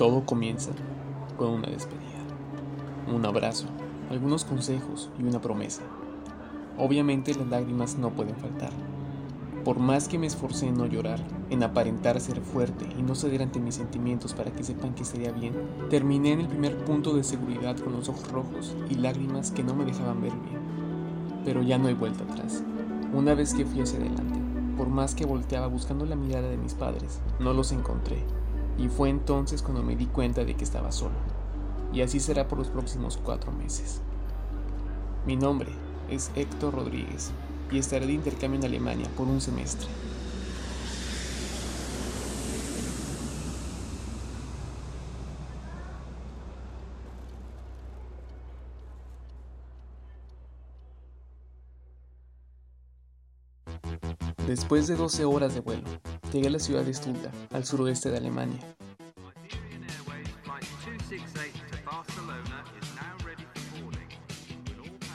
Todo comienza con una despedida, un abrazo, algunos consejos y una promesa. Obviamente las lágrimas no pueden faltar. Por más que me esforcé en no llorar, en aparentar ser fuerte y no ceder ante mis sentimientos para que sepan que estaría bien, terminé en el primer punto de seguridad con los ojos rojos y lágrimas que no me dejaban ver bien. Pero ya no hay vuelta atrás. Una vez que fui hacia adelante, por más que volteaba buscando la mirada de mis padres, no los encontré y fue entonces cuando me di cuenta de que estaba solo. Y así será por los próximos cuatro meses. Mi nombre es Héctor Rodríguez y estaré de intercambio en Alemania por un semestre. Después de 12 horas de vuelo, llegué a la ciudad de Stuttgart, al suroeste de Alemania.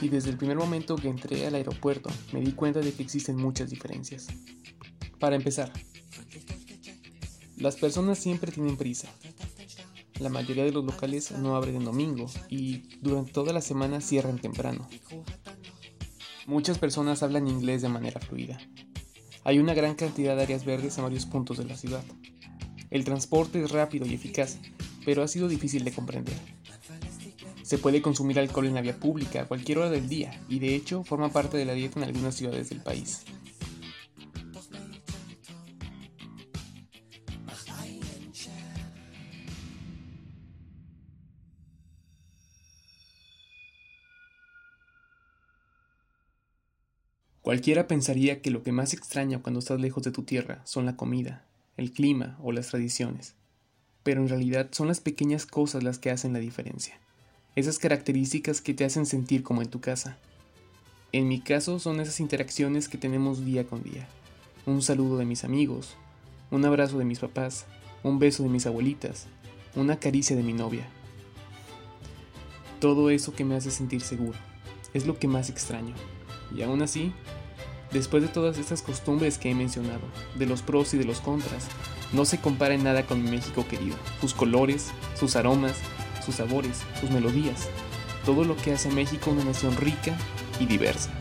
Y desde el primer momento que entré al aeropuerto, me di cuenta de que existen muchas diferencias. Para empezar, las personas siempre tienen prisa. La mayoría de los locales no abren en domingo y durante toda la semana cierran temprano. Muchas personas hablan inglés de manera fluida, hay una gran cantidad de áreas verdes en varios puntos de la ciudad. El transporte es rápido y eficaz, pero ha sido difícil de comprender. Se puede consumir alcohol en la vía pública a cualquier hora del día y de hecho forma parte de la dieta en algunas ciudades del país. Cualquiera pensaría que lo que más extraña cuando estás lejos de tu tierra son la comida, el clima o las tradiciones. Pero en realidad son las pequeñas cosas las que hacen la diferencia. Esas características que te hacen sentir como en tu casa. En mi caso son esas interacciones que tenemos día con día. Un saludo de mis amigos, un abrazo de mis papás, un beso de mis abuelitas, una caricia de mi novia. Todo eso que me hace sentir seguro es lo que más extraño. Y aún así, después de todas estas costumbres que he mencionado, de los pros y de los contras, no se compara en nada con mi México querido. Sus colores, sus aromas, sus sabores, sus melodías, todo lo que hace a México una nación rica y diversa.